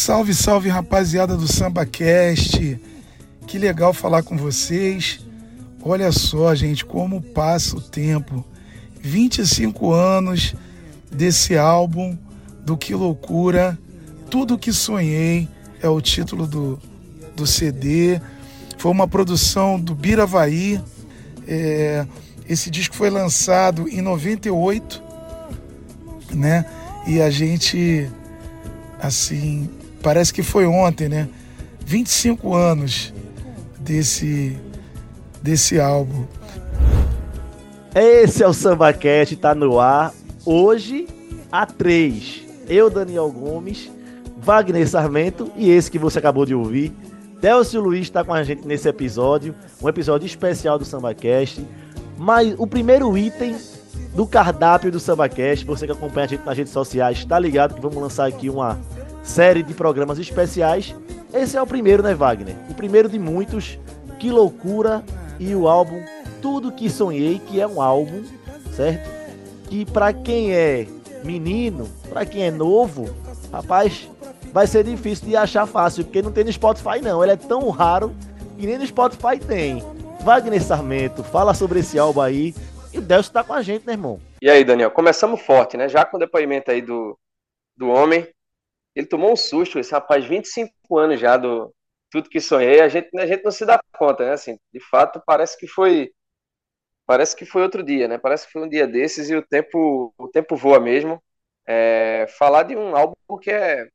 Salve, salve rapaziada do SambaCast. Que legal falar com vocês. Olha só, gente, como passa o tempo. 25 anos desse álbum do Que Loucura. Tudo que sonhei é o título do, do CD. Foi uma produção do Biravaí. É, esse disco foi lançado em 98, né? E a gente, assim, parece que foi ontem, né? 25 anos desse, desse álbum. Esse é o SambaCast, tá no ar. Hoje, a 3. Eu, Daniel Gomes, Wagner Sarmento e esse que você acabou de ouvir. Delcio Luiz está com a gente nesse episódio, um episódio especial do SambaCast. Mas o primeiro item do cardápio do SambaCast, você que acompanha a gente nas redes sociais, está ligado que vamos lançar aqui uma série de programas especiais. Esse é o primeiro, né, Wagner? O primeiro de muitos. Que loucura! E o álbum Tudo Que Sonhei, que é um álbum, certo? Que para quem é menino, para quem é novo, rapaz, vai ser difícil de achar fácil, porque não tem no Spotify não. Ele é tão raro que nem no Spotify tem. Wagner Sarmento, fala sobre esse álbum aí. E o Delcio tá com a gente, né, irmão? E aí, Daniel? Começamos forte, né? Já com o depoimento aí do, do homem, ele tomou um susto, esse rapaz, 25 anos já do Tudo Que Sonhei, a gente, a gente não se dá conta, né? Assim, de fato, parece que foi parece que foi outro dia, né? Parece que foi um dia desses e o tempo o tempo voa mesmo. É, falar de um álbum que é,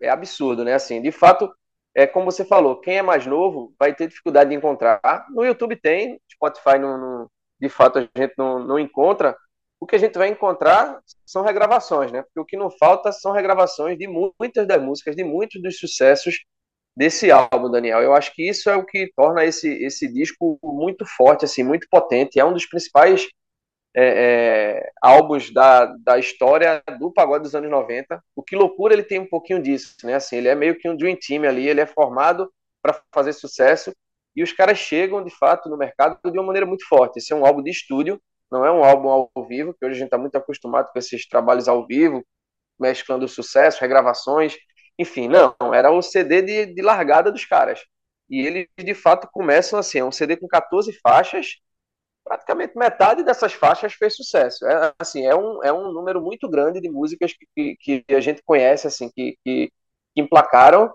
é absurdo, né? Assim, de fato, é como você falou, quem é mais novo vai ter dificuldade de encontrar. No YouTube tem, Spotify não, não de fato a gente não, não encontra, o que a gente vai encontrar são regravações, né? Porque o que não falta são regravações de muitas das músicas, de muitos dos sucessos desse álbum, Daniel. Eu acho que isso é o que torna esse, esse disco muito forte, assim, muito potente. É um dos principais é, é, álbuns da, da história do pagode dos anos 90. O Que Loucura ele tem um pouquinho disso, né? Assim, ele é meio que um dream team ali, ele é formado para fazer sucesso e os caras chegam de fato no mercado de uma maneira muito forte. Esse é um álbum de estúdio não é um álbum ao vivo, que hoje a gente está muito acostumado com esses trabalhos ao vivo, mesclando sucesso, regravações, enfim, não, era o CD de, de largada dos caras. E eles de fato começam assim, é um CD com 14 faixas, praticamente metade dessas faixas fez sucesso. É, assim, é um, é um número muito grande de músicas que, que, que a gente conhece, assim, que, que, que emplacaram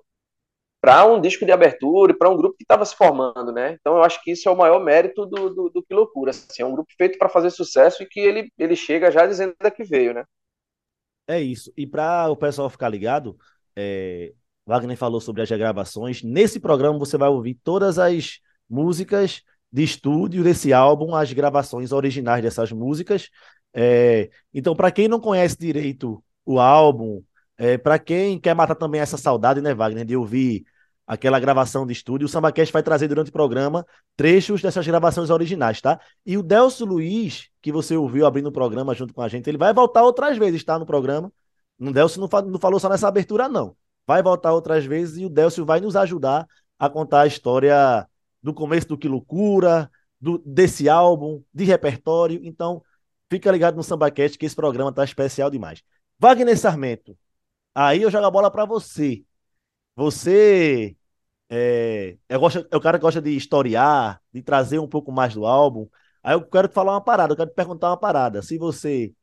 para um disco de abertura e para um grupo que estava se formando, né? Então eu acho que isso é o maior mérito do, do, do Que Loucura. Assim, é um grupo feito para fazer sucesso e que ele, ele chega já dizendo da que veio, né? É isso. E para o pessoal ficar ligado, é... Wagner falou sobre as gravações. Nesse programa você vai ouvir todas as músicas de estúdio desse álbum, as gravações originais dessas músicas. É... Então, para quem não conhece direito o álbum, é, para quem quer matar também essa saudade, né, Wagner, de ouvir aquela gravação de estúdio. O SambaCast vai trazer durante o programa trechos dessas gravações originais, tá? E o Delcio Luiz, que você ouviu abrindo o programa junto com a gente, ele vai voltar outras vezes, tá? No programa. O Delcio não, não falou só nessa abertura, não. Vai voltar outras vezes e o Delcio vai nos ajudar a contar a história do começo do Que Loucura, do, desse álbum, de repertório. Então, fica ligado no SambaCast que esse programa tá especial demais. Wagner Sarmento, aí eu jogo a bola para você. Você é, é, gosta, é o cara que gosta de historiar, de trazer um pouco mais do álbum. Aí eu quero te falar uma parada, eu quero te perguntar uma parada. Se você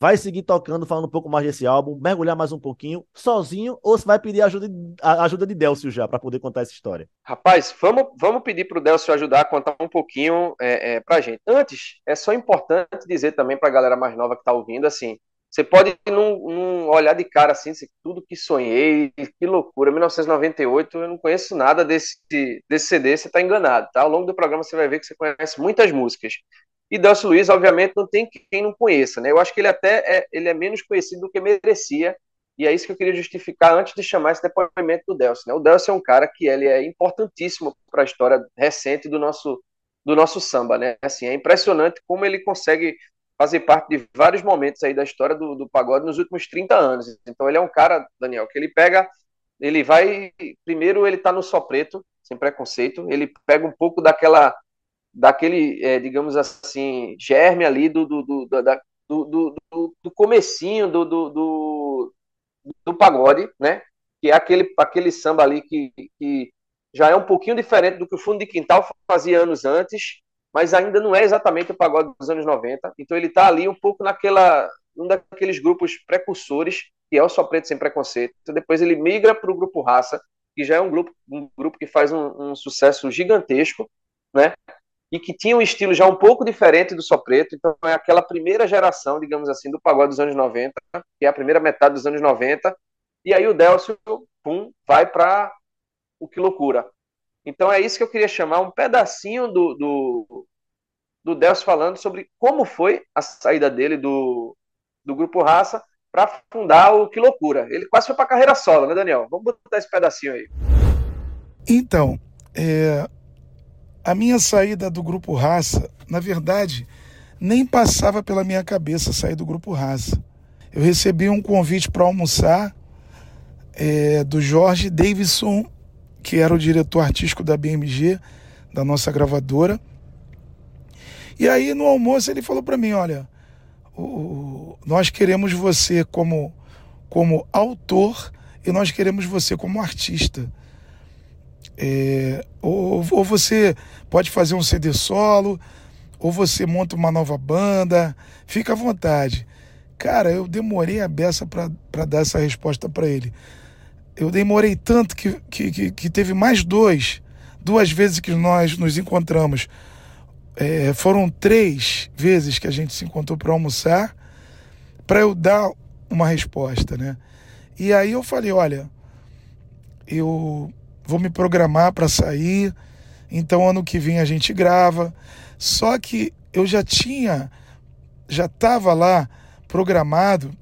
vai seguir tocando, falando um pouco mais desse álbum, mergulhar mais um pouquinho, sozinho, ou se vai pedir ajuda a ajuda de Delcio já, para poder contar essa história? Rapaz, vamos, vamos pedir para o Delcio ajudar a contar um pouquinho é, é, para gente. Antes, é só importante dizer também para a galera mais nova que está ouvindo, assim, você pode não, olhar de cara assim, tudo que sonhei, que loucura. 1998, eu não conheço nada desse, desse CD, você está enganado, tá? Ao longo do programa você vai ver que você conhece muitas músicas. E Delcio Luiz, obviamente, não tem quem não conheça, né? Eu acho que ele até é, ele é menos conhecido do que merecia, e é isso que eu queria justificar antes de chamar esse depoimento do Delcio. Né? O Delcio é um cara que ele é importantíssimo para a história recente do nosso do nosso samba, né? Assim, é impressionante como ele consegue fazer parte de vários momentos aí da história do, do pagode nos últimos 30 anos. Então ele é um cara, Daniel, que ele pega, ele vai, primeiro ele tá no só preto, sem preconceito, ele pega um pouco daquela, daquele, é, digamos assim, germe ali do, do, do, da, do, do, do comecinho do, do, do, do pagode, né? que é aquele, aquele samba ali que, que já é um pouquinho diferente do que o Fundo de Quintal fazia anos antes, mas ainda não é exatamente o pagode dos anos 90. Então ele está ali um pouco naquela um daqueles grupos precursores, que é o Só Preto Sem Preconceito. Então, depois ele migra para o grupo Raça, que já é um grupo, um grupo que faz um, um, sucesso gigantesco, né? E que tinha um estilo já um pouco diferente do Só Preto. Então é aquela primeira geração, digamos assim, do pagode dos anos 90, que é a primeira metade dos anos 90. E aí o Delcio, pum, vai para o Que Loucura. Então é isso que eu queria chamar um pedacinho do, do, do Delcio falando sobre como foi a saída dele do, do Grupo Raça para fundar o Que Loucura. Ele quase foi para carreira solo, né, Daniel? Vamos botar esse pedacinho aí. Então, é, a minha saída do Grupo Raça, na verdade, nem passava pela minha cabeça sair do Grupo Raça. Eu recebi um convite para almoçar é, do Jorge Davidson que era o diretor artístico da BMG, da nossa gravadora. E aí no almoço ele falou para mim, olha, o, nós queremos você como como autor e nós queremos você como artista. É, ou, ou você pode fazer um CD solo, ou você monta uma nova banda, fica à vontade. Cara, eu demorei a beça para dar essa resposta para ele eu demorei tanto que, que, que, teve mais dois, duas vezes que nós nos encontramos. É, foram três vezes que a gente se encontrou para almoçar, para eu dar uma resposta, né? E aí eu falei, olha, eu vou me programar para sair, então ano que vem a gente grava. Só que eu já tinha, já estava lá programado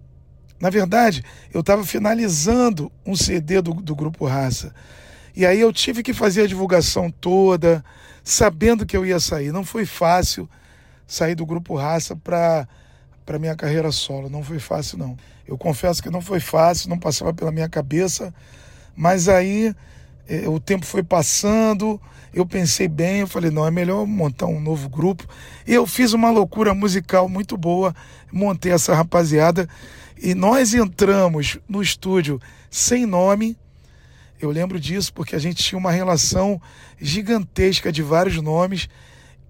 na verdade, eu estava finalizando um CD do, do Grupo Raça. E aí eu tive que fazer a divulgação toda, sabendo que eu ia sair. Não foi fácil sair do Grupo Raça para para minha carreira solo. Não foi fácil, não. Eu confesso que não foi fácil, não passava pela minha cabeça. Mas aí eh, o tempo foi passando, eu pensei bem, eu falei, não, é melhor montar um novo grupo. E eu fiz uma loucura musical muito boa, montei essa rapaziada e nós entramos no estúdio sem nome. Eu lembro disso porque a gente tinha uma relação gigantesca de vários nomes.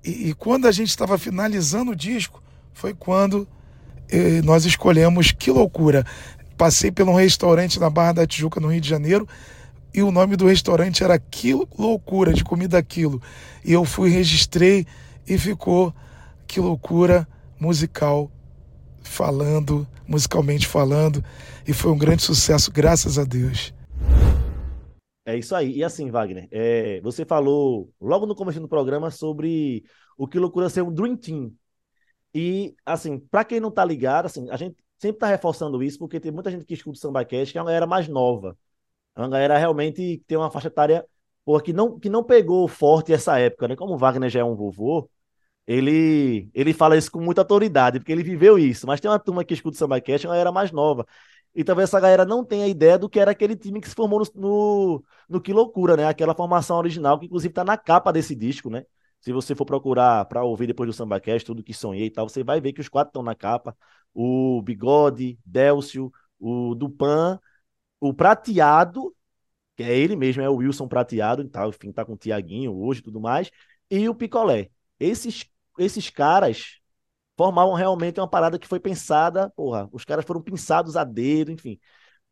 E, e quando a gente estava finalizando o disco, foi quando eh, nós escolhemos Que Loucura. Passei por um restaurante na Barra da Tijuca, no Rio de Janeiro, e o nome do restaurante era Que Loucura, de comida aquilo. E eu fui, registrei e ficou Que Loucura Musical falando, musicalmente falando, e foi um grande sucesso, graças a Deus. É isso aí. E assim, Wagner, é, você falou logo no começo do programa sobre o que loucura ser um Dream Team. E, assim, para quem não tá ligado, assim, a gente sempre tá reforçando isso, porque tem muita gente que escuta o Samba Cash, que é uma galera mais nova. É uma galera realmente que tem uma faixa etária porra, que, não, que não pegou forte essa época, né? Como o Wagner já é um vovô, ele, ele fala isso com muita autoridade, porque ele viveu isso. Mas tem uma turma que escuta o Samba Cash, uma galera mais nova. E talvez essa galera não tenha ideia do que era aquele time que se formou no, no, no Que Loucura, né? Aquela formação original, que inclusive tá na capa desse disco, né? Se você for procurar para ouvir depois do Samba Cash, tudo que sonhei e tal, você vai ver que os quatro estão na capa. O Bigode, Délcio, o Dupan, o Prateado, que é ele mesmo, é o Wilson Prateado, tal, enfim, tá com o Tiaguinho hoje e tudo mais, e o Picolé. Esses esses caras formavam realmente uma parada que foi pensada, porra, os caras foram pensados a dedo, enfim.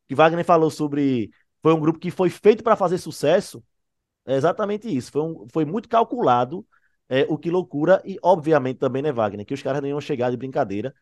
Que Wagner falou sobre foi um grupo que foi feito para fazer sucesso, é exatamente isso. Foi, um, foi muito calculado é, o que loucura e obviamente também né Wagner que os caras nem iam chegar de brincadeira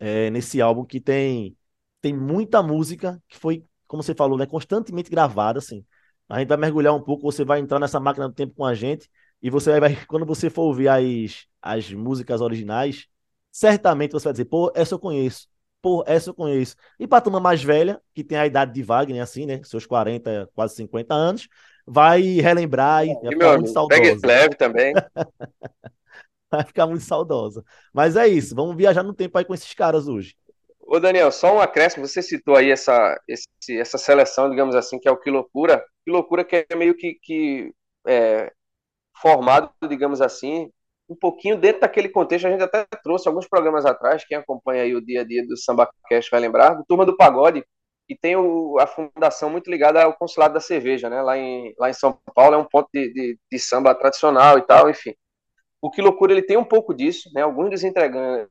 é, nesse álbum que tem tem muita música que foi como você falou né constantemente gravada assim. A gente vai mergulhar um pouco, você vai entrar nessa máquina do tempo com a gente e você vai, quando você for ouvir as, as músicas originais, certamente você vai dizer, pô, essa eu conheço. Pô, essa eu conheço. E pra turma mais velha, que tem a idade de Wagner, assim, né? Seus 40, quase 50 anos, vai relembrar e, e vai ficar muito saudosa. Pegue leve também. vai ficar muito saudosa. Mas é isso, vamos viajar no tempo aí com esses caras hoje. Ô Daniel, só um acréscimo, você citou aí essa, esse, essa seleção, digamos assim, que é o Que Loucura. Que Loucura que é meio que, que é, formado, digamos assim, um pouquinho dentro daquele contexto. A gente até trouxe alguns programas atrás, quem acompanha aí o dia a dia do Samba Cast vai lembrar, do Turma do Pagode, e tem o, a fundação muito ligada ao Consulado da Cerveja, né? Lá em, lá em São Paulo é um ponto de, de, de samba tradicional e tal, enfim. O Que Loucura ele tem um pouco disso, né? Alguns dos integrantes,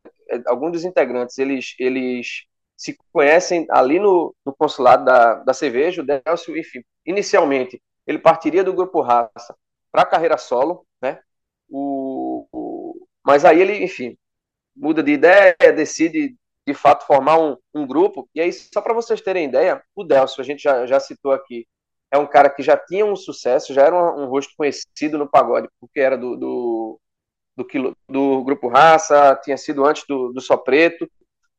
alguns dos integrantes eles, eles se conhecem ali no, no consulado da, da cerveja, o Delcio, enfim. Inicialmente, ele partiria do grupo Raça para a carreira solo, né? O, mas aí ele, enfim, muda de ideia, decide de fato formar um, um grupo. E aí, só para vocês terem ideia, o Delcio, a gente já, já citou aqui, é um cara que já tinha um sucesso, já era um, um rosto conhecido no pagode, porque era do, do, do, do, grupo Raça, tinha sido antes do, do Só Preto.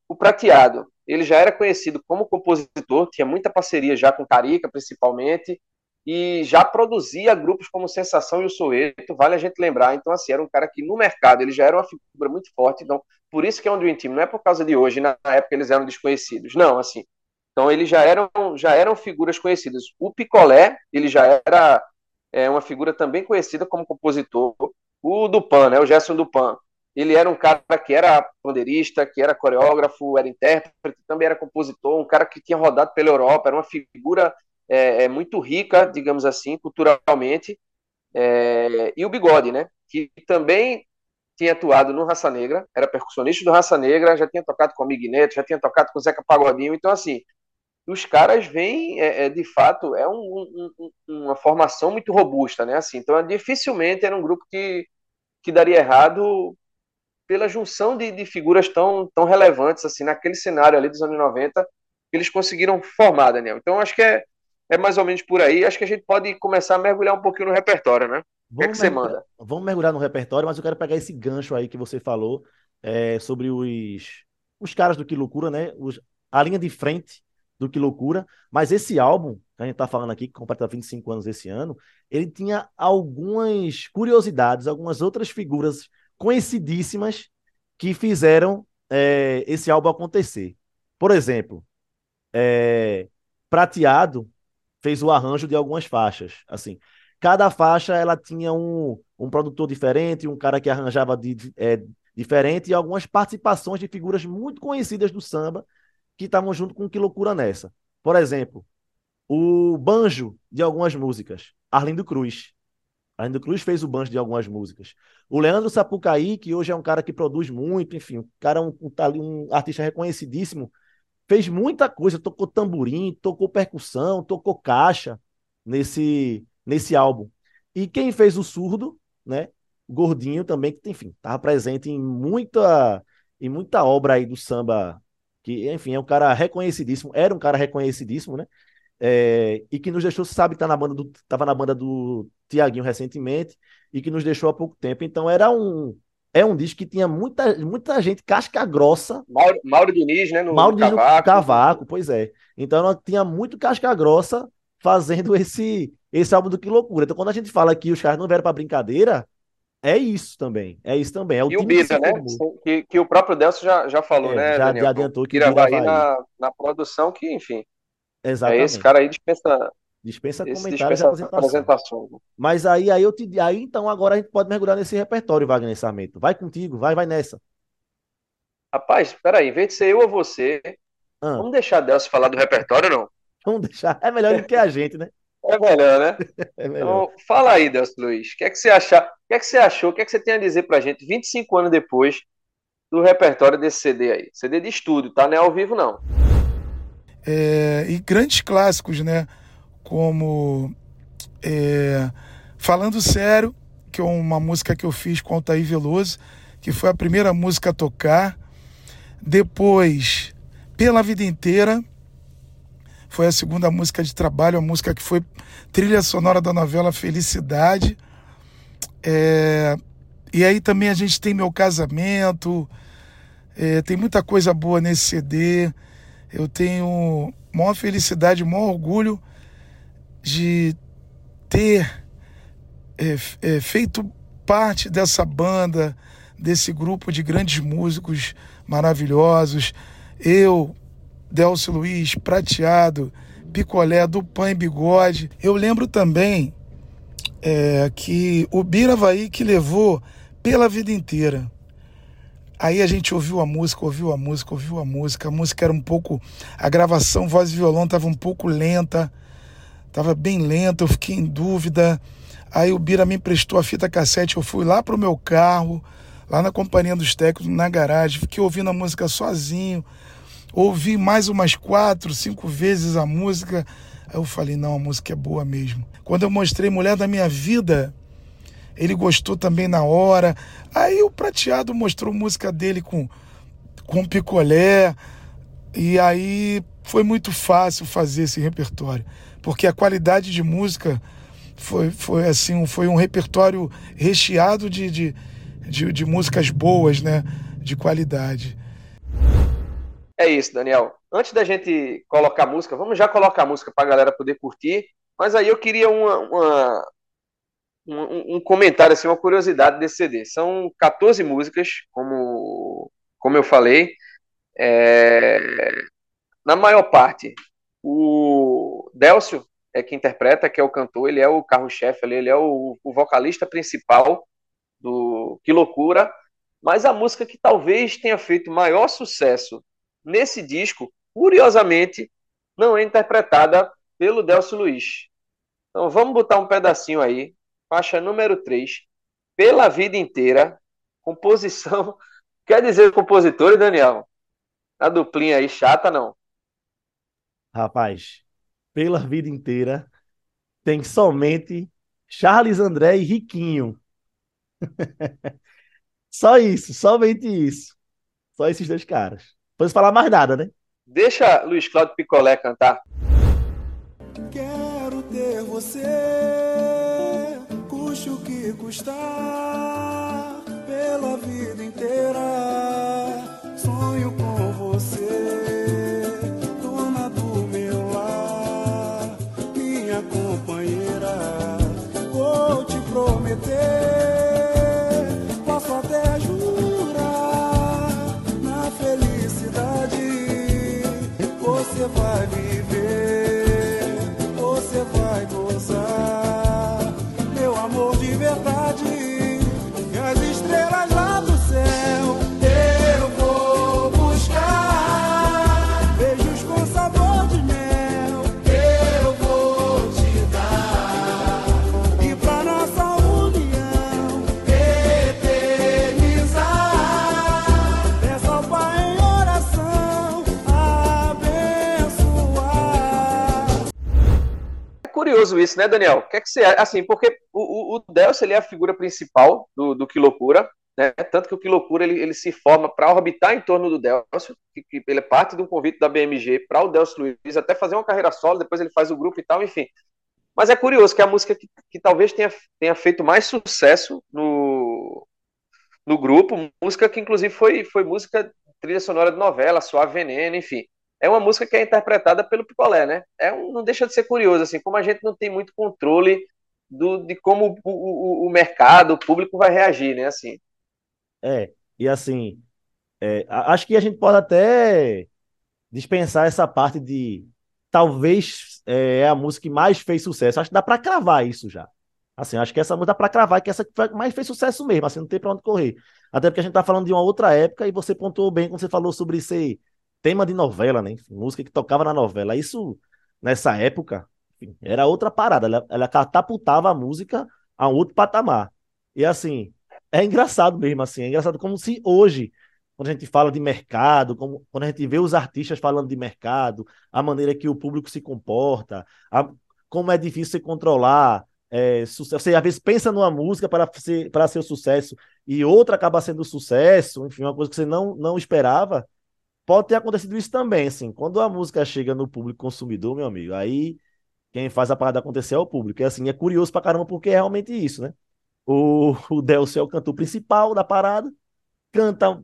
O Prateado, ele já era conhecido como compositor, tinha muita parceria já com Carica, principalmente, e já produzia grupos como Sensação e o Soeto, vale a gente lembrar. Então, assim, era um cara que no mercado ele já era uma figura muito forte. Então, por isso que é um Dream Team, não é por causa de hoje, na época eles eram desconhecidos. Não, assim. Então, eles já eram, já eram figuras conhecidas. O Picolé, ele já era é, uma figura também conhecida como compositor. O Dupan, né, o Gerson Dupan, ele era um cara que era pandeirista, que era coreógrafo, era intérprete, também era compositor, um cara que tinha rodado pela Europa, era uma figura é, é muito rica, digamos assim, culturalmente, é, e o Bigode, né, que também tinha atuado no Raça Negra, era percussionista do Raça Negra, já tinha tocado com o Neto, já tinha tocado com o Zeca Pagodinho, então assim, os caras vêm, é, é, de fato, é um, um, uma formação muito robusta, né, assim, então dificilmente era um grupo que, que daria errado pela junção de, de figuras tão, tão relevantes, assim, naquele cenário ali dos anos 90, que eles conseguiram formar, Daniel. Então, acho que é, é mais ou menos por aí. Acho que a gente pode começar a mergulhar um pouquinho no repertório, né? O que, é que você manda? Vamos mergulhar no repertório, mas eu quero pegar esse gancho aí que você falou é, sobre os, os caras do Que Loucura, né? Os, a linha de frente do Que Loucura. Mas esse álbum, que a gente tá falando aqui, que completa 25 anos esse ano, ele tinha algumas curiosidades, algumas outras figuras conhecidíssimas que fizeram é, esse álbum acontecer. Por exemplo, é, Prateado fez o arranjo de algumas faixas. Assim, cada faixa ela tinha um, um produtor diferente, um cara que arranjava de, é, diferente e algumas participações de figuras muito conhecidas do samba que estavam junto com Que Loucura Nessa. Por exemplo, o banjo de algumas músicas, Arlindo Cruz. Arlindo Cruz fez o banjo de algumas músicas. O Leandro Sapucaí, que hoje é um cara que produz muito, enfim, um cara um, um, um artista reconhecidíssimo, fez muita coisa, tocou tamborim, tocou percussão, tocou caixa nesse, nesse álbum. E quem fez o surdo, né? Gordinho também, que, enfim, estava presente em muita, em muita obra aí do samba, que, enfim, é um cara reconhecidíssimo, era um cara reconhecidíssimo, né? É, e que nos deixou, sabe, tá na banda do, tava na banda do Tiaguinho recentemente, e que nos deixou há pouco tempo. Então era um, é um disco que tinha muita, muita gente casca grossa. Mauro, Mauro Diniz, né? No Mauro Diniz cavaco. no cavaco, pois é. Então tinha muito casca grossa fazendo esse, esse álbum do Que Loucura. Então quando a gente fala que os caras não vieram para brincadeira, é isso também. É isso também. É o e o Bira, né? Que, que o próprio Delcio já, já falou, é, né? Já Daniel? adiantou que o Bira vai na, na produção, que, enfim. Exatamente. É esse cara aí dispensa Dispensa comentários dispensa e apresentação. Mas aí, aí eu te aí então agora a gente pode mergulhar nesse repertório, Wagner Sarmento. Vai contigo, vai, vai nessa. Rapaz, peraí, em vez de ser eu ou você, ah. vamos deixar Delcio falar do repertório não? Vamos deixar, é melhor do que a gente, né? É melhor, né? é melhor. Então, fala aí, Delcio Luiz. O que é que você achou? O que é que você achou? O que é que você tem a dizer pra gente 25 anos depois do repertório desse CD aí? CD de estúdio, tá? Não é ao vivo, não. É, e grandes clássicos, né? Como é, Falando Sério, que é uma música que eu fiz com Altair Veloso, que foi a primeira música a tocar. Depois, Pela Vida Inteira, foi a segunda música de trabalho, a música que foi trilha sonora da novela Felicidade. É, e aí também a gente tem Meu Casamento, é, tem muita coisa boa nesse CD. Eu tenho maior felicidade, maior orgulho de ter é, é, feito parte dessa banda, desse grupo de grandes músicos maravilhosos. Eu, Delcio Luiz, Prateado, Picolé, do e Bigode. Eu lembro também é, que o Biravaí que levou pela vida inteira. Aí a gente ouviu a música, ouviu a música, ouviu a música. A música era um pouco. A gravação, voz e violão, estava um pouco lenta. Estava bem lenta, eu fiquei em dúvida. Aí o Bira me emprestou a fita cassete, eu fui lá pro meu carro, lá na companhia dos técnicos, na garagem, fiquei ouvindo a música sozinho. Ouvi mais umas quatro, cinco vezes a música. Aí eu falei, não, a música é boa mesmo. Quando eu mostrei Mulher da Minha Vida, ele gostou também na hora. Aí o Prateado mostrou música dele com, com picolé. E aí foi muito fácil fazer esse repertório, porque a qualidade de música foi, foi assim, foi um repertório recheado de, de, de, de músicas boas, né? De qualidade. É isso, Daniel. Antes da gente colocar música, vamos já colocar música para a galera poder curtir. Mas aí eu queria uma, uma um, um, comentário, assim, uma curiosidade desse CD. São 14 músicas, como, como eu falei. É, na maior parte, o Delcio é que interpreta, que é o cantor, ele é o carro-chefe ali, ele é o, o vocalista principal do Que Loucura. Mas a música que talvez tenha feito maior sucesso nesse disco, curiosamente, não é interpretada pelo Delcio Luiz. Então vamos botar um pedacinho aí faixa número 3, Pela Vida Inteira, composição. Quer dizer compositor, Daniel? A duplinha aí chata, não? Rapaz, Pela Vida Inteira tem somente Charles André e Riquinho. Só isso, somente isso. Só esses dois caras. Não falar mais nada, né? Deixa Luiz Cláudio Picolé cantar. Quero ter você custe o que custar pela vida inteira. Curioso isso, né, Daniel? O que é que você assim, porque o, o, Delcio ele é a figura principal do, do Que Loucura, né? tanto que o Que Loucura ele, ele se forma para orbitar em torno do Delcio, que, que, ele é parte de um convite da BMG para o Delcio Luiz até fazer uma carreira solo, depois ele faz o grupo e tal, enfim. Mas é curioso que a música que, que talvez tenha, tenha feito mais sucesso no, no grupo, música que inclusive foi, foi música trilha sonora de novela, Suave Veneno, enfim. É uma música que é interpretada pelo Picolé, né? É um, não deixa de ser curioso, assim, como a gente não tem muito controle do, de como o, o, o, mercado, o público vai reagir, né? Assim. É, e assim, é, acho que a gente pode até dispensar essa parte de talvez é, é a música que mais fez sucesso. Acho que dá para cravar isso já. Assim, acho que essa música dá para cravar que essa que mais fez sucesso mesmo, assim, não tem para onde correr. Até porque a gente tá falando de uma outra época e você pontuou bem quando você falou sobre ser tema de novela, né? Música que tocava na novela. Isso, nessa época, era outra parada. Ela, ela catapultava a música a um outro patamar. E assim, é engraçado mesmo, assim, é engraçado como se hoje, quando a gente fala de mercado, como, quando a gente vê os artistas falando de mercado, a maneira que o público se comporta, a, como é difícil controlar. É, sucesso. Você às vezes pensa numa música para ser, para ser o sucesso e outra acaba sendo sucesso, enfim, uma coisa que você não, não esperava. Pode ter acontecido isso também, assim, quando a música chega no público consumidor, meu amigo, aí quem faz a parada acontecer é o público. E assim, é curioso pra caramba porque é realmente isso, né? O, o Delcio é o cantor principal da parada, canta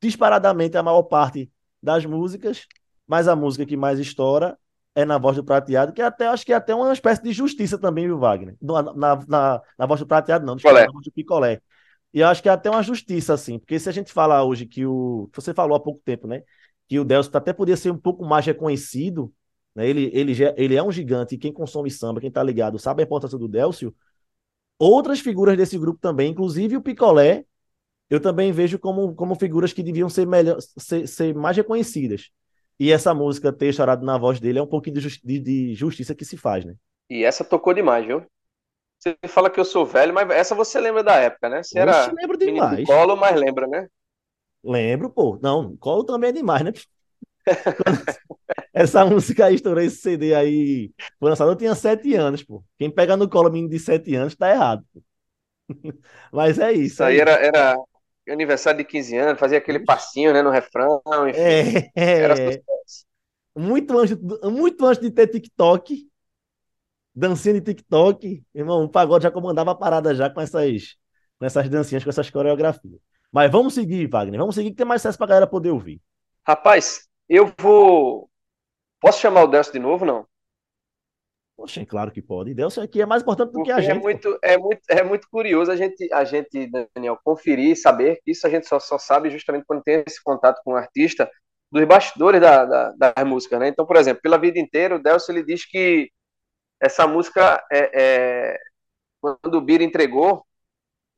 disparadamente a maior parte das músicas, mas a música que mais estoura é na voz do prateado, que até acho que é até uma espécie de justiça também, viu, Wagner? Na, na, na, na voz do prateado, não, na voz do picolé. E acho que é até uma justiça, assim, porque se a gente falar hoje que o. Você falou há pouco tempo, né? Que o Delcio até poderia ser um pouco mais reconhecido né? Ele, ele, ele é um gigante, quem consome samba, quem tá ligado, sabe a importância do Délcio. Outras figuras desse grupo também, inclusive o Picolé, eu também vejo como, como figuras que deviam ser, melhor, ser, ser mais reconhecidas. E essa música ter chorado na voz dele é um pouquinho de, justi de justiça que se faz, né? E essa tocou demais, viu? Você fala que eu sou velho, mas essa você lembra da época, né? Você era Oxe, lembro demais. colo, mas lembra, né? Lembro, pô. Não, Colo também é demais, né? Essa música aí estourou esse CD aí. Foi lançado, eu tinha sete anos, pô. Quem pega no colo menino de sete anos tá errado. pô. Mas é isso. Isso aí era, era aniversário de 15 anos, fazia aquele passinho, né, no refrão, enfim. É, é. Muito antes, muito antes de ter TikTok, dancinha de TikTok, irmão, o pagode já comandava a parada já com essas, com essas dancinhas, com essas coreografias. Mas vamos seguir, Wagner. Vamos seguir que tem mais acesso pra galera poder ouvir. Rapaz, eu vou. Posso chamar o Delcio de novo, não? Poxa, claro que pode. Deus aqui é mais importante do que Porque a é gente. pô. muito, é muito, é muito curioso a gente, a gente, Daniel, conferir e saber que isso a gente só, só sabe justamente quando tem esse contato com o artista dos bastidores da, da, das músicas, né? Então, por exemplo, pela vida inteira, o Delcio ele diz que essa música, é, é, quando o Bira entregou,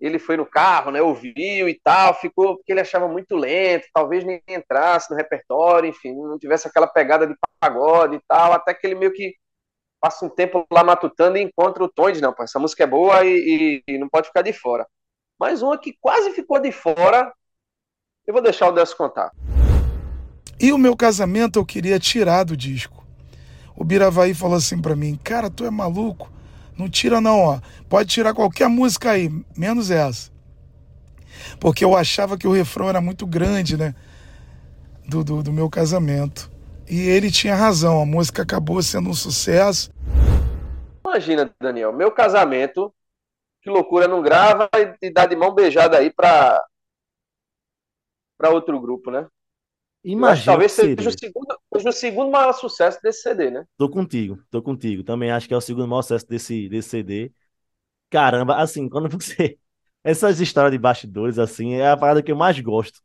ele foi no carro, né? Ouviu e tal, ficou porque ele achava muito lento, talvez nem entrasse no repertório, enfim, não tivesse aquela pegada de pagode e tal, até que ele meio que passa um tempo lá matutando e encontra o tom não, pô, essa música é boa e, e- e não pode ficar de fora. Mas uma que quase ficou de fora, eu vou deixar o Delcio contar. E o meu casamento eu queria tirar do disco. O Biravaí falou assim pra mim: Cara, tu é maluco? Não tira, não, ó. Pode tirar qualquer música aí, menos essa. Porque eu achava que o refrão era muito grande, né? Do, do, do meu casamento. E ele tinha razão, a música acabou sendo um sucesso. Imagina, Daniel, meu casamento, que loucura, não grava e, e dá de mão beijada aí pra, pra outro grupo, né? Imagina talvez seja o, segundo, seja o segundo maior sucesso desse CD, né? Tô contigo, tô contigo. Também acho que é o segundo maior sucesso desse, desse CD. Caramba, assim, quando você. Essas histórias de bastidores, assim, é a parada que eu mais gosto.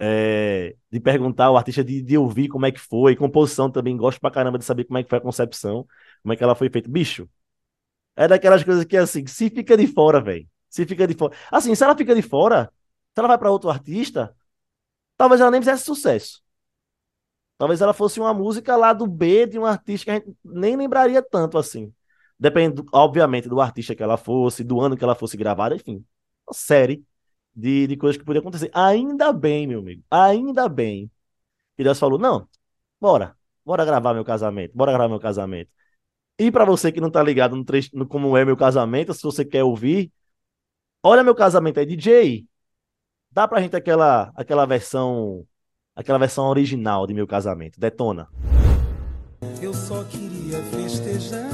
É, de perguntar ao artista, de, de ouvir como é que foi. Composição também, gosto pra caramba de saber como é que foi a concepção, como é que ela foi feita. Bicho, é daquelas coisas que, assim, se fica de fora, velho. Se fica de fora. Assim, se ela fica de fora, se ela vai pra outro artista, talvez ela nem fizesse sucesso. Talvez ela fosse uma música lá do B de um artista que a gente nem lembraria tanto assim. Depende, obviamente, do artista que ela fosse, do ano que ela fosse gravada, enfim. Uma série de, de coisas que podia acontecer. Ainda bem, meu amigo. Ainda bem. que Deus falou: não, bora. Bora gravar meu casamento. Bora gravar meu casamento. E pra você que não tá ligado no, trecho, no como é meu casamento, se você quer ouvir, olha meu casamento aí, DJ. Dá pra gente aquela, aquela versão. Aquela versão original de meu casamento. Detona. Eu só queria festejar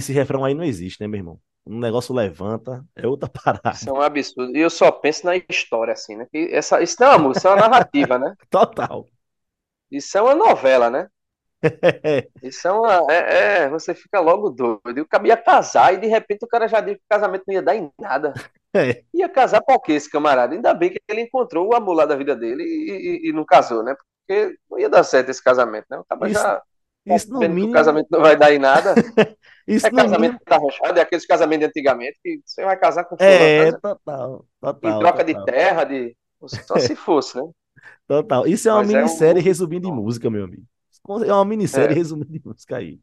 Esse refrão aí não existe, né, meu irmão? Um negócio levanta, é outra parada. Isso é um absurdo. E eu só penso na história, assim, né? Que essa, isso não é uma música, isso é uma narrativa, né? Total. Isso é uma novela, né? Isso é uma. É, é, você fica logo doido. E o cara ia casar e de repente o cara já disse que o casamento não ia dar em nada. É. Ia casar pra quê, esse camarada? Ainda bem que ele encontrou o amor lá da vida dele e, e- e não casou, né? Porque não ia dar certo esse casamento, né? O cara já Isso no que o mínimo. casamento não vai dar em nada. Isso É casamento mínimo. arranjado, é aqueles casamentos de antigamente que você vai casar com É, fulano, total. em Total. troca de total. terra, de. Só se fosse, né? Total. Isso é uma Mas é um- minissérie resumindo de música, meu amigo. É uma minissérie É. resumindo de música aí.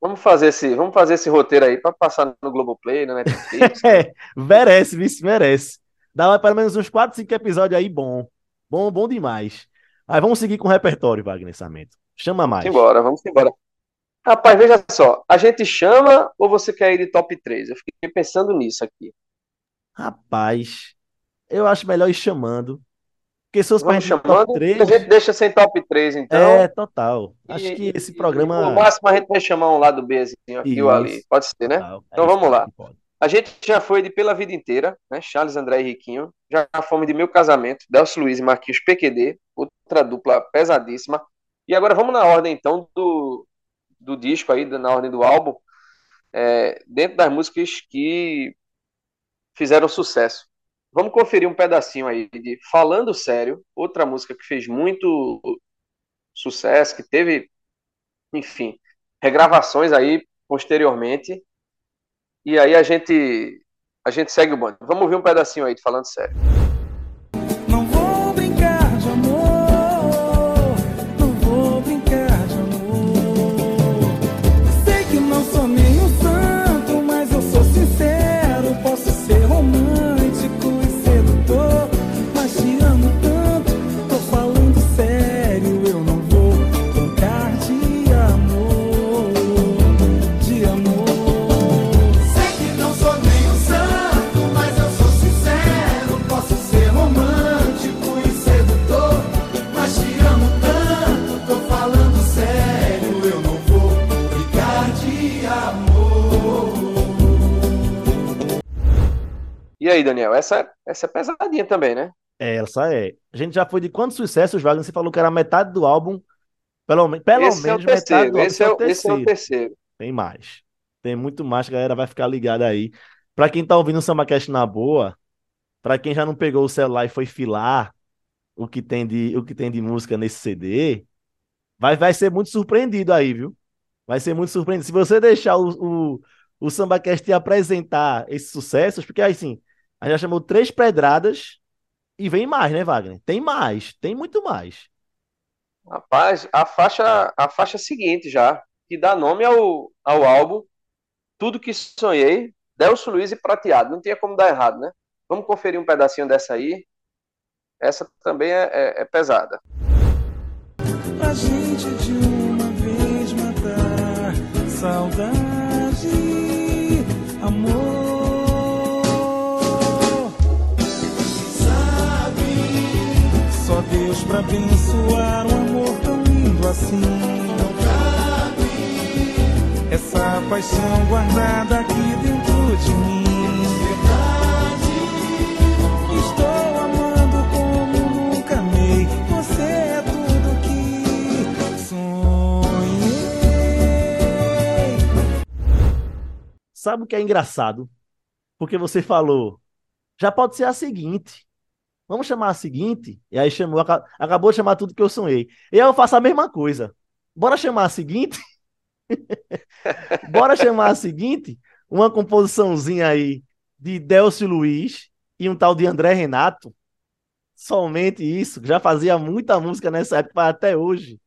Vamos fazer esse, vamos fazer esse roteiro aí para passar no Globoplay, né? é, merece, vice, merece. Dá pelo menos uns 4, 5 episódios aí bom. Bom, bom demais. Aí vamos seguir com o repertório, Wagner Samento. Chama mais. Vamos embora, vamos embora. Rapaz, veja só. A gente chama ou você quer ir de top 3? Eu fiquei pensando nisso aqui. Rapaz, eu acho melhor ir chamando. Porque se fosse Vamos pra gente chamando, top 3, a gente deixa sem top 3, então. é total. Acho E- que esse programa. No máximo a gente vai chamar um lado Bzinho aqui ou ali. Pode ser, né? total. É Então isso vamos lá. A gente já foi de Pela Vida Inteira, né? Charles André e Riquinho. Já fomos de Meu Casamento, Delcio Luiz e Marquinhos PQD, outra dupla pesadíssima. E agora vamos na ordem, então, do, do disco aí, na ordem do álbum, é, dentro das músicas que fizeram sucesso. Vamos conferir um pedacinho aí de Falando Sério, outra música que fez muito sucesso, que teve, enfim, regravações aí posteriormente. E aí a gente a gente segue o bonde. Vamos ouvir um pedacinho aí de Falando Sério. Daniel, essa, essa é pesadinha também, né? É, essa é. A gente já foi de quantos sucessos, Wagner? Você falou que era metade do álbum. Pelo, pelo esse é menos metade terceiro. do álbum. Esse é, o- esse é o terceiro. Tem mais. Tem muito mais, galera vai ficar ligada aí. Pra quem tá ouvindo o SambaCast na boa, pra quem já não pegou o celular e foi filar o que tem de, o que tem de música nesse CD, vai, vai ser muito surpreendido aí, viu? Vai ser muito surpreendido. Se você deixar o, o, o SambaCast te apresentar esses sucessos, porque aí sim, a gente já chamou três pedradas e vem mais, né, Wagner? Tem mais, tem muito mais. Rapaz, a faixa, a faixa seguinte já, que dá nome ao, ao álbum Tudo Que Sonhei, Delcio Luiz e Prateado. Não tinha como dar errado, né? Vamos conferir um pedacinho dessa aí. Essa também é, é- é pesada. Pra gente de uma vez matar saudade, abençoar um amor tão lindo assim. não cabe Essa paixão guardada aqui dentro de mim. verdade. Estou amando como nunca amei. Você é tudo que sonhei. Sabe o que é engraçado? Porque você falou, já pode ser a seguinte. Vamos chamar a seguinte? E aí chamou, aca- acabou de chamar tudo que eu sonhei. E aí eu faço a mesma coisa. Bora chamar a seguinte? Bora chamar a seguinte? Uma composiçãozinha aí de Delcio Luiz e um tal de André Renato. Somente isso. Já fazia muita música nessa época até hoje.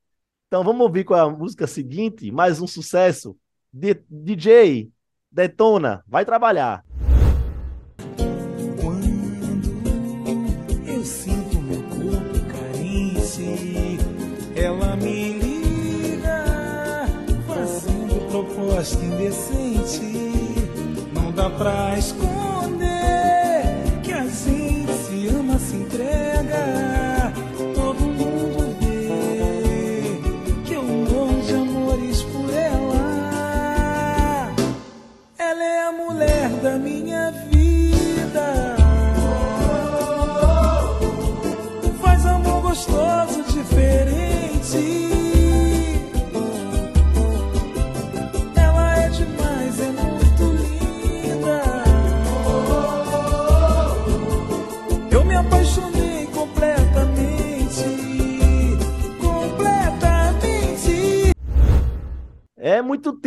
Então vamos ouvir com a música seguinte, mais um sucesso. D- DJ, detona, vai trabalhar. Pra esconder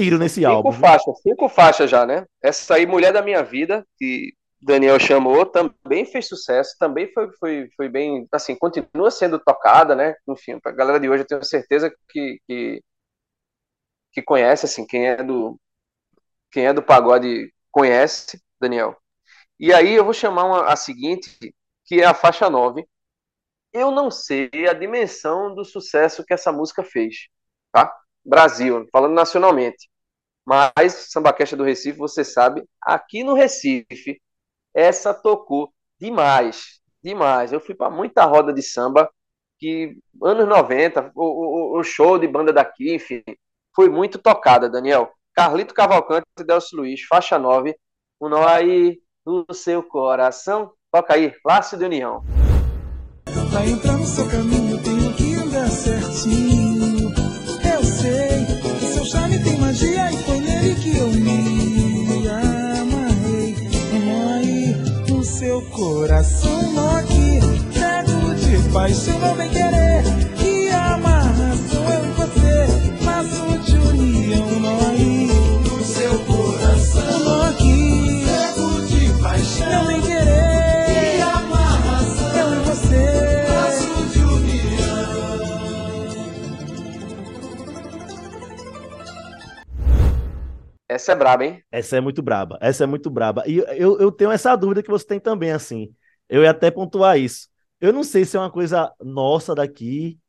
tiro nesse Cinco álbum. viu? faixas, cinco faixas já, né? Essa aí, Mulher da Minha Vida, que Daniel chamou, também fez sucesso, também foi, foi, foi bem, assim, continua sendo tocada, né? Enfim, pra galera de hoje eu tenho certeza que, que que conhece, assim, quem é do quem é do pagode conhece, Daniel. E aí eu vou chamar uma, a seguinte, que é a faixa 9. Eu não sei a dimensão do sucesso que essa música fez, tá? Brasil, falando nacionalmente. Mas Samba Queixa do Recife, você sabe, aqui no Recife, essa tocou demais, demais. Eu fui para muita roda de samba que anos 90, o, o, o, show de banda daqui, enfim, foi muito tocada, Daniel. Carlito Cavalcante e Delcio Luiz, faixa 9, o nó aí no seu coração. Toca aí, Laço de União. Pra entrar no seu caminho tenho que andar certinho. Seu coração, aqui, cego de paixão, não vem querer. Essa é braba, hein? Essa é muito braba. Essa é muito braba. E eu, eu tenho essa dúvida que você tem também, assim. Eu ia até pontuar isso. Eu não sei se é uma coisa nossa daqui,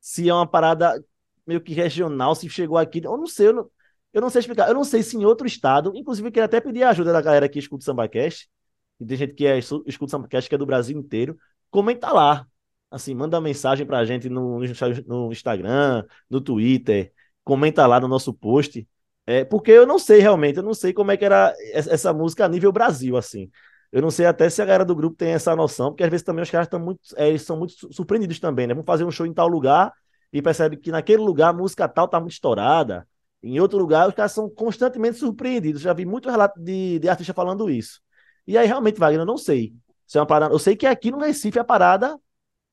se é uma parada meio que regional, se chegou aqui. Eu não sei, eu não, eu não sei explicar. Eu não sei se em outro estado, inclusive eu queria até pedir a ajuda da galera que escuta o SambaCast, e tem gente que é, escuta o SambaCast que é do Brasil inteiro. Comenta lá. Assim, manda mensagem pra gente no, no Instagram, no Twitter. Comenta lá no nosso post. É, porque eu não sei realmente, eu não sei como é que era essa música a nível Brasil, assim. Eu não sei até se a galera do grupo tem essa noção, porque às vezes também os caras estão muito, é, eles são muito su- surpreendidos também, né? Vão fazer um show em tal lugar e percebe que naquele lugar a música tal tá muito estourada. Em outro lugar, os caras são constantemente surpreendidos. Já vi muito relato de, de artista falando isso. E aí, realmente, Wagner, eu não sei. Se é uma parada. Eu sei que aqui no Recife a parada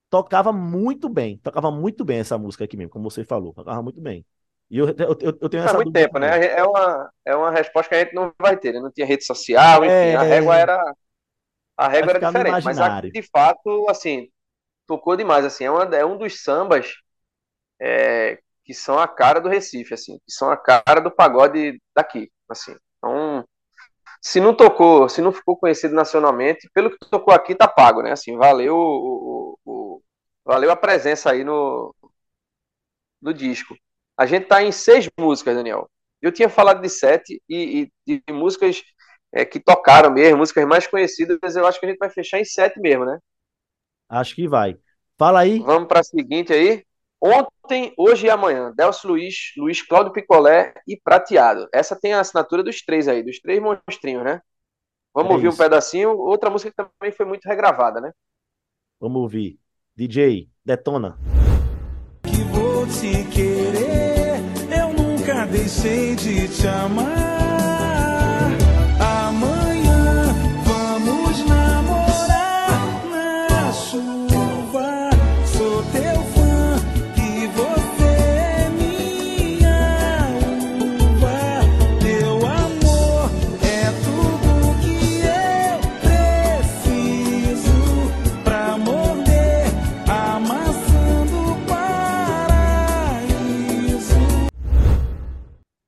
tocava muito bem. Tocava muito bem essa música aqui mesmo, como você falou. Tocava muito bem. E eu, eu, eu, tenho Faz essa muito tempo, né? É uma, é uma resposta que a gente não vai ter, né? Não tinha rede social, enfim, É. a régua era a régua era diferente, mas de fato, assim, tocou demais, assim, é, uma, é um dos sambas é, que são a cara do Recife, assim, que são a cara do pagode daqui, assim. Então, se não tocou, se não ficou conhecido nacionalmente, pelo que tocou aqui, tá pago, né? Assim, valeu o, o- o- valeu a presença aí no, no disco. A gente tá em seis músicas, Daniel. Eu tinha falado de sete e, e de músicas é, que tocaram mesmo, músicas mais conhecidas, mas eu acho que a gente vai fechar em sete mesmo, né? Acho que vai. Fala aí. Vamos para a seguinte aí. Ontem, hoje e amanhã, Delcio Luiz, Luiz Cláudio Picolé e Prateado. Essa tem a assinatura dos três aí, dos três monstrinhos, né? Vamos É ouvir um isso. pedacinho. Outra música que também foi muito regravada, né? Vamos ouvir. DJ, detona. que vou te querer. Deixei de te amar.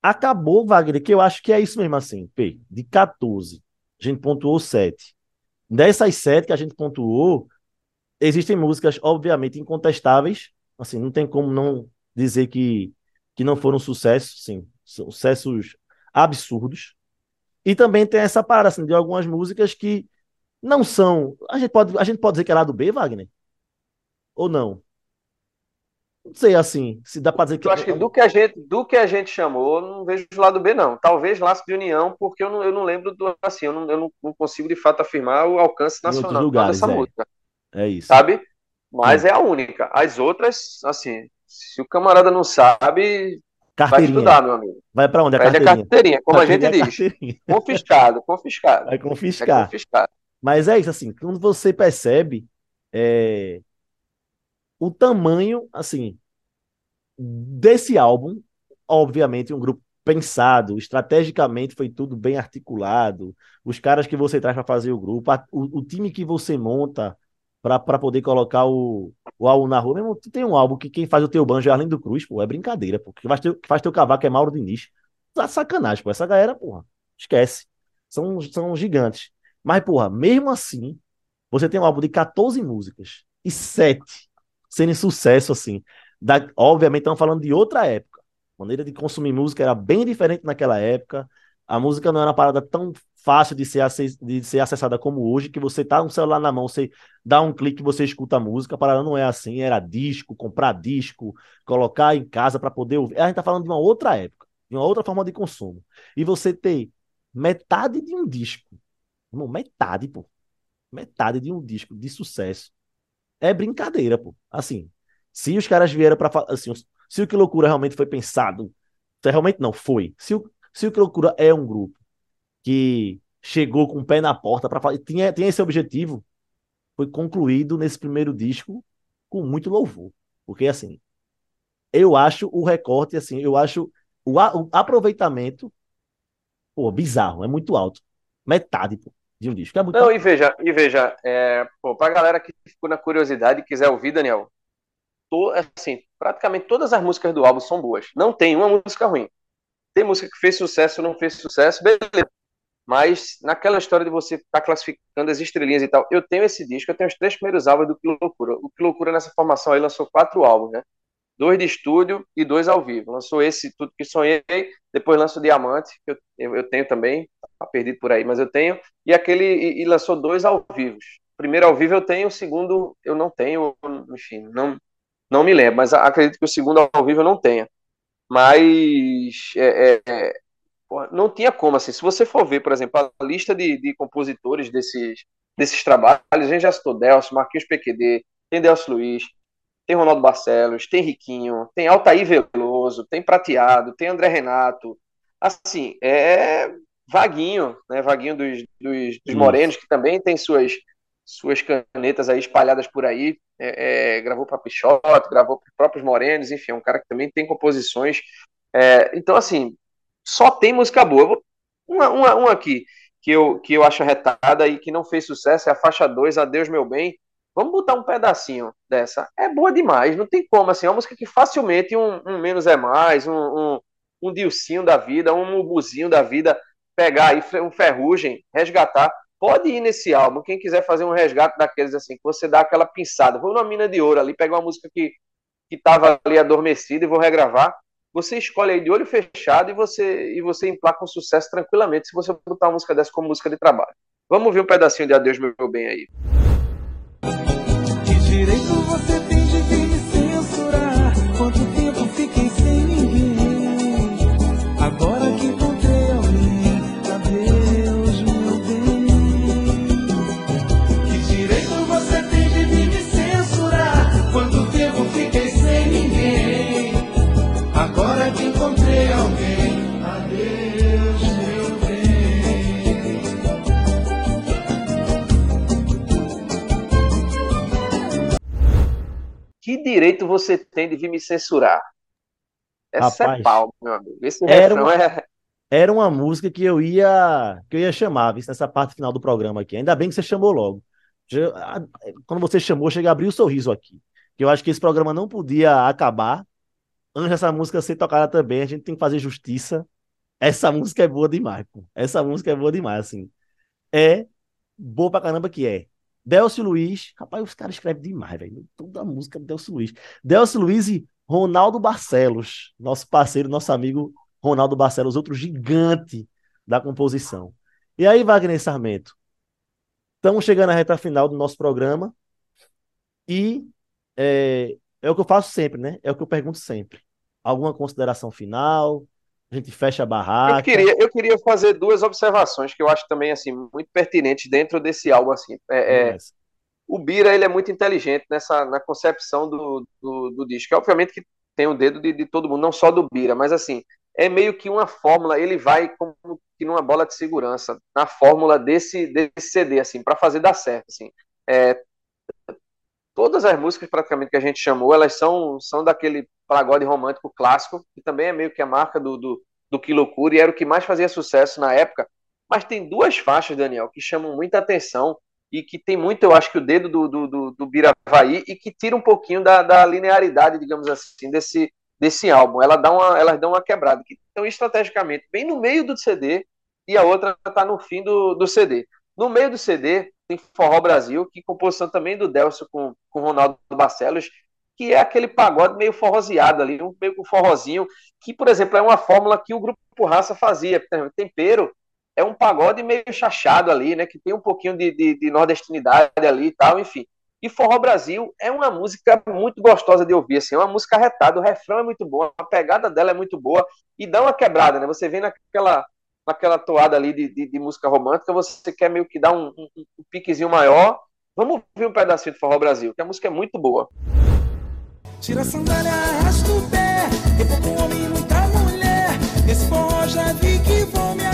Acabou, Wagner, que eu acho que é isso mesmo assim. Pê, de 14, a gente pontuou 7. Dessas 7 que a gente pontuou, existem músicas, obviamente, incontestáveis. Assim, não tem como não dizer que, que não foram sucessos, sim. Sucessos absurdos. E também tem essa parada, assim, de algumas músicas que não são. A gente pode, a gente pode dizer que é lá do B, Wagner? Ou não? Não sei, assim, se dá pra dizer que. Eu acho que do que a gente, do que a gente chamou, não vejo o lado B, não. Talvez laço de união, porque eu não, eu não lembro do assim, eu não, eu não, não consigo de fato afirmar o alcance nacional lugares, dessa é. música, É isso. sabe? Mas é a única. As outras, assim, se o camarada não sabe, vai Carteirinha. estudar, meu amigo. Vai pra onde Pede a carteirinha? carteirinha, como a gente Carteirinha é diz. carteirinha. Confiscado, confiscado. Vai É confiscar. confiscado. Mas é isso, assim, quando você percebe é, o tamanho, assim, desse álbum, obviamente, um grupo pensado, estrategicamente foi tudo bem articulado, os caras que você traz para fazer o grupo, a- o, o time que você monta para poder colocar o, o álbum na rua. Mesmo, tem um álbum que quem faz o teu banjo é Arlindo Cruz, pô, é brincadeira, pô. Que faz teu, que faz teu cavaco é Mauro Diniz. Tá sacanagem, pô. Essa galera, porra, esquece. São, são gigantes. Mas, porra, mesmo assim, você tem um álbum de 14 músicas e 7 sendo sucesso, assim. Da, obviamente, estamos falando de outra época. A maneira de consumir música era bem diferente naquela época. A música não era uma parada tão fácil de ser, de ser acessada como hoje, que você tá com um celular na mão, você dá um clique, você escuta a música. A parada não é assim, era disco, comprar disco, colocar em casa para poder ouvir. A gente tá falando de uma outra época, de uma outra forma de consumo. E você ter metade de um disco, metade, pô, metade de um disco de sucesso, é brincadeira, pô. Assim, se os caras vieram para assim, se o que loucura realmente foi pensado, realmente não foi. Se o, se o que loucura é um grupo que chegou com o pé na porta para fazer, tinha, tinha esse objetivo, foi concluído nesse primeiro disco com muito louvor. Porque assim, eu acho o recorte assim, eu acho o, o aproveitamento pô, bizarro, é muito alto. Metade, pô, de um disco. É muito Não, e veja, e veja, é, pô, pra galera que ficou na curiosidade e quiser ouvir, Daniel, to, assim, praticamente todas as músicas do álbum são boas. Não tem uma música ruim. Tem música que fez sucesso, não fez sucesso, beleza. Mas naquela história de você estar tá classificando as estrelinhas e tal, eu tenho esse disco, eu tenho os três primeiros álbuns do Que Loucura. O Que Loucura nessa formação aí lançou quatro álbuns, né? Dois de estúdio e dois ao vivo. Lançou esse Tudo Que Sonhei, depois lançou Diamante, que eu, eu, eu tenho também, tá perdido por aí, mas eu tenho, e aquele e, e lançou dois ao vivo. Primeiro ao vivo eu tenho, o segundo eu não tenho, enfim, não, não me lembro, mas acredito que o segundo ao vivo eu não tenha. Mas é, é, é não tinha como, assim, se você for ver, por exemplo, a lista de, de compositores desses, desses trabalhos, a gente já citou Delcio, Marquinhos PQD, tem Delcio Luiz, tem Ronaldo Barcelos, tem Riquinho, tem Altair Veloso, tem Prateado, tem André Renato, assim, é Vaguinho, né, Vaguinho dos, dos, dos Morenos, que também tem suas, suas canetas aí espalhadas por aí, é, é, gravou para Pichote, gravou para próprios Morenos, enfim, é um cara que também tem composições, é, então assim, só tem música boa. Uma, uma, uma aqui que eu, que eu acho retada e que não fez sucesso é a faixa 2, Adeus Meu Bem. Vamos botar um pedacinho dessa. É boa demais, não tem como. Assim, é uma música que facilmente um, um Menos é Mais, um, um, um Dilcinho da vida, um Mubuzinho da vida, pegar aí um Ferrugem, resgatar. Pode ir nesse álbum, quem quiser fazer um resgate daqueles assim, que você dá aquela pinçada. Vou numa mina de ouro ali, pegar uma música que, que tava ali adormecida e vou regravar você escolhe aí de olho fechado e você e você emplaca um sucesso tranquilamente se você botar uma música dessa como música de trabalho. Vamos ouvir um pedacinho de Adeus, meu bem aí. Direito você tem direito você tem de vir me censurar? Essa Rapaz, é pau, meu amigo. Esse era refrão uma- é. Era uma música que eu ia que eu ia chamar, viu, nessa parte final do programa aqui. Ainda bem que você chamou logo. Quando você chamou, chega a abrir o sorriso aqui. Eu acho que esse programa não podia acabar antes dessa música ser tocada também. A gente tem que fazer justiça. Essa música é boa demais, pô. Essa música é boa demais, assim. É boa pra caramba que é. Delcio Luiz, rapaz, os caras escrevem demais, velho. Toda a música é Delcio Luiz. Delcio Luiz e Ronaldo Barcelos, nosso parceiro, nosso amigo Ronaldo Barcelos, outro gigante da composição. E aí, Wagner Sarmento, estamos chegando à reta final do nosso programa e é, é o que eu faço sempre, né? É o que eu pergunto sempre. Alguma consideração final? A gente fecha a Eu barraca. queria, eu queria fazer duas observações que eu acho também assim muito pertinentes dentro desse álbum assim. É, é, o Bira ele é muito inteligente nessa na concepção do, do, do disco. Obviamente que tem o dedo de, de todo mundo, não só do Bira, mas assim é meio que uma fórmula. Ele vai como que numa bola de segurança na fórmula desse desse CD assim para fazer dar certo assim. É, todas as músicas praticamente que a gente chamou, elas são, são daquele pagode romântico clássico, que também é meio que a marca do, do, do Que Loucura, e era o que mais fazia sucesso na época. Mas tem duas faixas, Daniel, que chamam muita atenção e que tem muito, eu acho que o dedo do, do, do, do Biravaí e que tira um pouquinho da, da linearidade, digamos assim, desse, desse álbum. Ela dá uma, elas dão uma quebrada. Então, estrategicamente, bem no meio do CD e a outra está no fim do, do CD. No meio do CD tem Forró Brasil, que composição também do Delcio com, com Ronaldo Barcelos, que é aquele pagode meio forroseado ali, um meio com forrozinho, que, por exemplo, é uma fórmula que o grupo Raça fazia. Tempero é um pagode meio chachado ali, né? Que tem um pouquinho de, de, de nordestinidade ali e tal, enfim. E Forró Brasil é uma música muito gostosa de ouvir, assim, é uma música retada, o refrão é muito bom, a pegada dela é muito boa e dá uma quebrada, né? Você vem naquela, naquela toada ali de, de, de música romântica, você quer meio que dar um, um, um, piquezinho maior. Vamos ouvir um pedacinho do Forró Brasil, que a música é muito boa. Tira a sandália, arrasta o pé, homem, muita mulher, já vi que vou me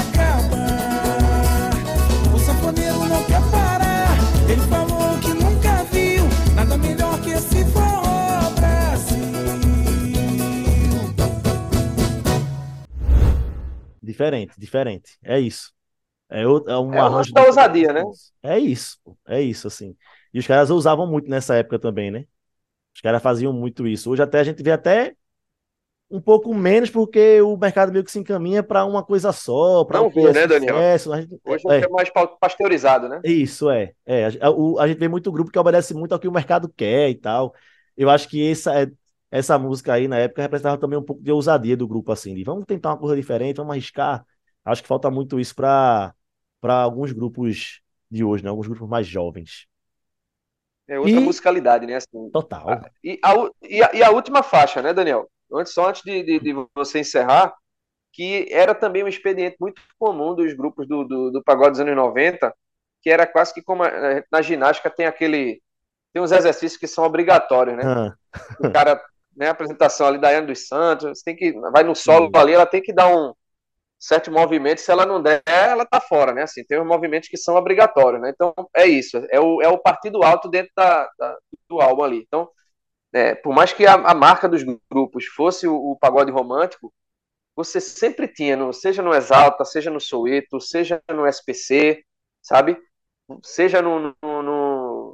Diferente, diferente. É isso. É, é um é arranjo. Da ousadia, né? É isso. É isso, assim. E os caras usavam muito nessa época também, né? Os caras faziam muito isso. Hoje até a gente vê até um pouco menos, porque o mercado meio que se encaminha para uma coisa só. Pra Não um vê, né, Daniel? Gente, Hoje é, é mais pasteurizado, né? Isso, é. é a, a, a, gente vê muito grupo que obedece muito ao que o mercado quer e tal. Eu acho que essa é, essa música aí na época representava também um pouco de ousadia do grupo, assim, de vamos tentar uma coisa diferente, vamos arriscar. Acho que falta muito isso para alguns grupos de hoje, né? Alguns grupos mais jovens. É outra e... musicalidade, né? Assim, Total. A, e, a, e, a, e, a, última faixa, né, Daniel? Antes, só antes de, de, de, você encerrar, que era também um expediente muito comum dos grupos do, do, do pagode dos anos 90, que era quase que como na ginástica tem aquele. Tem uns exercícios que são obrigatórios, né? Ah. O cara né, a apresentação ali da Ana dos Santos, tem que vai no solo ali, ela tem que dar um certo movimento, se ela não der, ela tá fora, né? Assim, tem os movimentos que são obrigatórios, né? Então é isso, é o, é o partido alto dentro da, da do álbum ali. Então, é, por mais que a, a, marca dos grupos fosse o, o, pagode romântico, você sempre tinha, no, seja no Exalta, seja no Soueto, seja no SPC, sabe? Seja no, no, no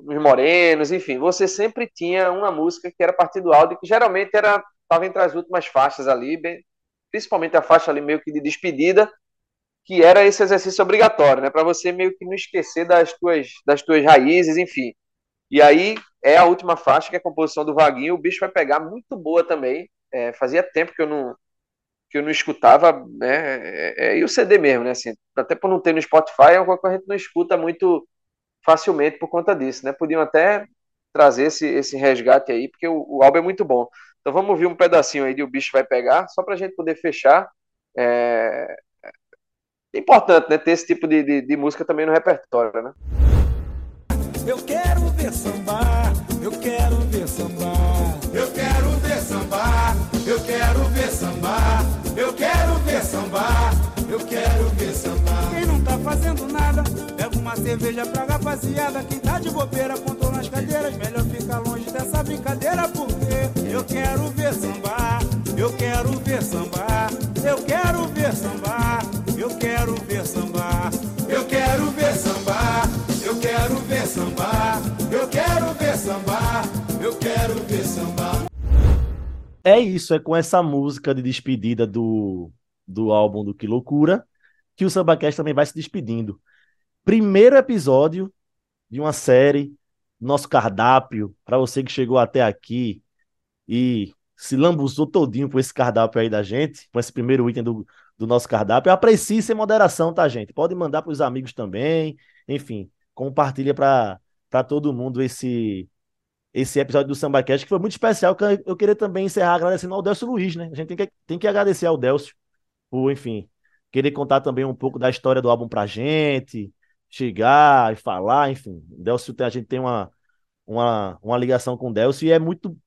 nos Morenos, enfim, você sempre tinha uma música que era partido áudio, que geralmente era estava entre as últimas faixas ali, bem, principalmente a faixa ali meio que de despedida, que era esse exercício obrigatório, né, para você meio que não esquecer das tuas das tuas raízes, enfim. E aí é a última faixa que é a composição do Vaguinho, o bicho vai pegar muito boa também. É, fazia tempo que eu não que eu não escutava, né? É, é, e o CD mesmo, né? Assim, até por não ter no Spotify, é uma coisa que a gente não escuta muito facilmente por conta disso, né? Podiam até trazer esse, esse resgate aí, porque o, o álbum é muito bom. Então vamos ouvir um pedacinho aí de O Bicho Vai Pegar, só para a gente poder fechar. É... é importante, né? Ter esse tipo de, de, de música também no repertório, né? Eu quero ver sambar, eu quero ver sambar, uma cerveja pra rapaziada. Quem tá de bobeira, contou nas cadeiras. Melhor ficar longe dessa brincadeira, porque eu quero ver sambar. Eu quero ver sambar. Eu quero ver sambar. Eu quero ver sambar. Eu quero ver sambar. Eu quero ver sambar. Eu quero ver sambar. Eu quero ver sambar. É isso, é com essa música de despedida do, do álbum do Que Loucura que o SambaCast também vai se despedindo primeiro episódio de uma série, nosso cardápio, para você que chegou até aqui e se lambuzou todinho com esse cardápio aí da gente, com esse primeiro item do, do nosso cardápio. Aprecie sem moderação, tá, gente? Pode mandar para os amigos também, enfim, compartilha para todo mundo esse esse episódio do SambaCast, que foi muito especial, que eu queria também encerrar agradecendo ao Delcio Luiz, né? A gente tem que, tem que agradecer ao Delcio por, enfim, querer contar também um pouco da história do álbum pra gente, chegar e falar, enfim. Delcio, a gente tem uma, uma, uma ligação com o Delcio e é muito,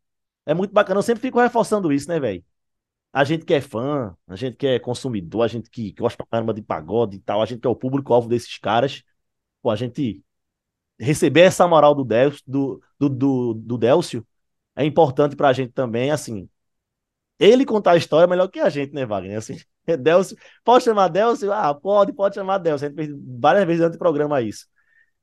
é muito bacana. Eu sempre fico reforçando isso, né, velho? A gente que é fã, a gente que é consumidor, a gente que gosta pra caramba de pagode e tal, a gente que é o público-alvo desses caras, pô, a gente receber essa moral do Delcio, do, do, do, do Delcio é importante pra gente também, assim. Ele contar a história é melhor que a gente, né, Wagner? Assim, Delcio, pode chamar Delcio? Ah, pode, pode chamar Delcio. A gente fez várias vezes durante o programa isso.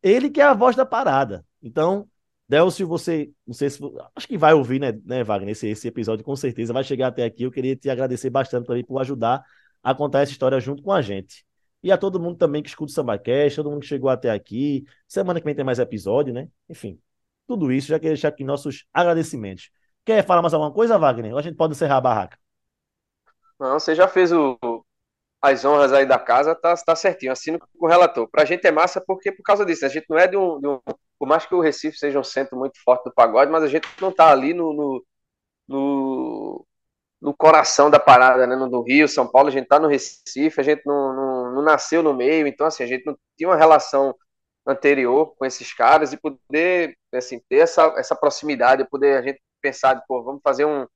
Ele que é a voz da parada. Então, Delcio, você, não sei se, acho que vai ouvir, né, né Wagner, esse, esse episódio com certeza vai chegar até aqui. Eu queria te agradecer bastante também por ajudar a contar essa história junto com a gente. E a todo mundo também que escuta o SambaCast, todo mundo que chegou até aqui. Semana que vem tem mais episódio, né? Enfim, tudo isso, já queria deixar aqui nossos agradecimentos. Quer falar mais alguma coisa, Wagner? Ou a gente pode encerrar a barraca? Não, você já fez o, as honras aí da casa, tá, tá certinho, assino com o relator. Pra gente é massa porque por causa disso, a gente não é de um, de um por mais que o Recife seja um centro muito forte do pagode, mas a gente não tá ali no, no, no, no coração da parada, né, no Rio, São Paulo, a gente tá no Recife, a gente não, não, não nasceu no meio, então assim, a gente não tinha uma relação anterior com esses caras e poder assim, ter essa, essa proximidade, poder a gente pensar, pô, vamos fazer um,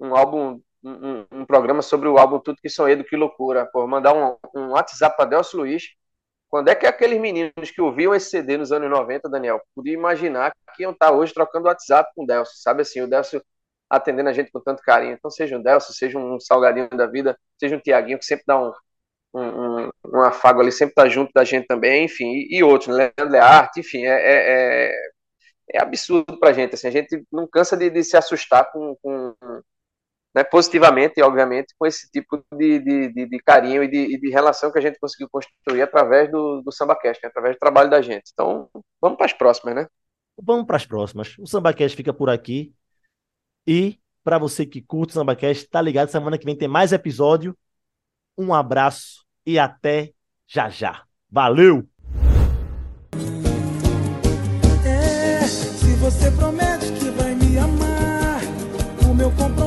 um álbum um, um, programa sobre o álbum Tudo Que Sonhei do Que Loucura. Pô, mandar um, um WhatsApp para Delcio Luiz. Quando é que aqueles meninos que ouviam esse CD nos anos 90, Daniel, podiam imaginar que iam estar hoje trocando WhatsApp com o Delcio, sabe assim, o Delcio atendendo a gente com tanto carinho. Então, seja um Delcio, seja um Salgadinho da vida, seja um Tiaguinho, que sempre dá um, um, um, afago ali, sempre tá junto da gente também, enfim, e, e outros, né? Leandro Learte, enfim, é, é, é, é absurdo pra gente, assim, a gente não cansa de, de se assustar com, com né, positivamente, obviamente, com esse tipo de, de, de, de carinho e de, de, relação que a gente conseguiu construir através do, do SambaCast, né, através do trabalho da gente. Então, vamos para as próximas, né? Vamos para as próximas. O SambaCast fica por aqui. E, para você que curte o SambaCast, tá ligado? Semana que vem tem mais episódio. Um abraço e até já já. Valeu! É, se você promete que vai me amar, o meu compromisso